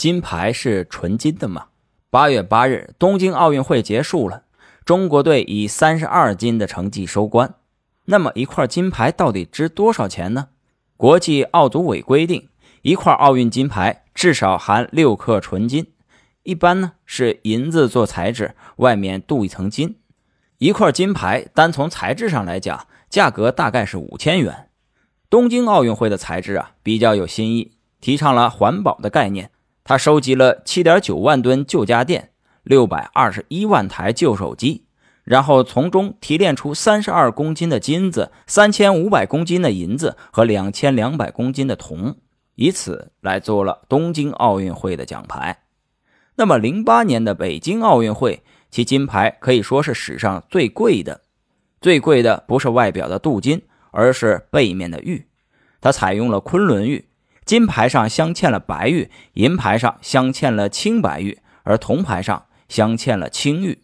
金牌是纯金的吗？八月八日，东京奥运会结束了，中国队以三十二金的成绩收官。那么一块金牌到底值多少钱呢？国际奥组委规定，一块奥运金牌至少含六克纯金，一般呢是银子做材质，外面镀一层金。一块金牌单从材质上来讲，价格大概是五千元。东京奥运会的材质啊比较有新意，提倡了环保的概念。他收集了七点九万吨旧家电，六百二十一万台旧手机。然后从中提炼出三十二公斤的金子、三千五百公斤的银子和两千两百公斤的铜，以此来做了东京奥运会的奖牌。那么，零八年的北京奥运会，其金牌可以说是史上最贵的。最贵的不是外表的镀金，而是背面的玉。它采用了昆仑玉，金牌上镶嵌了白玉，银牌上镶嵌了青白玉，而铜牌上镶嵌了青玉。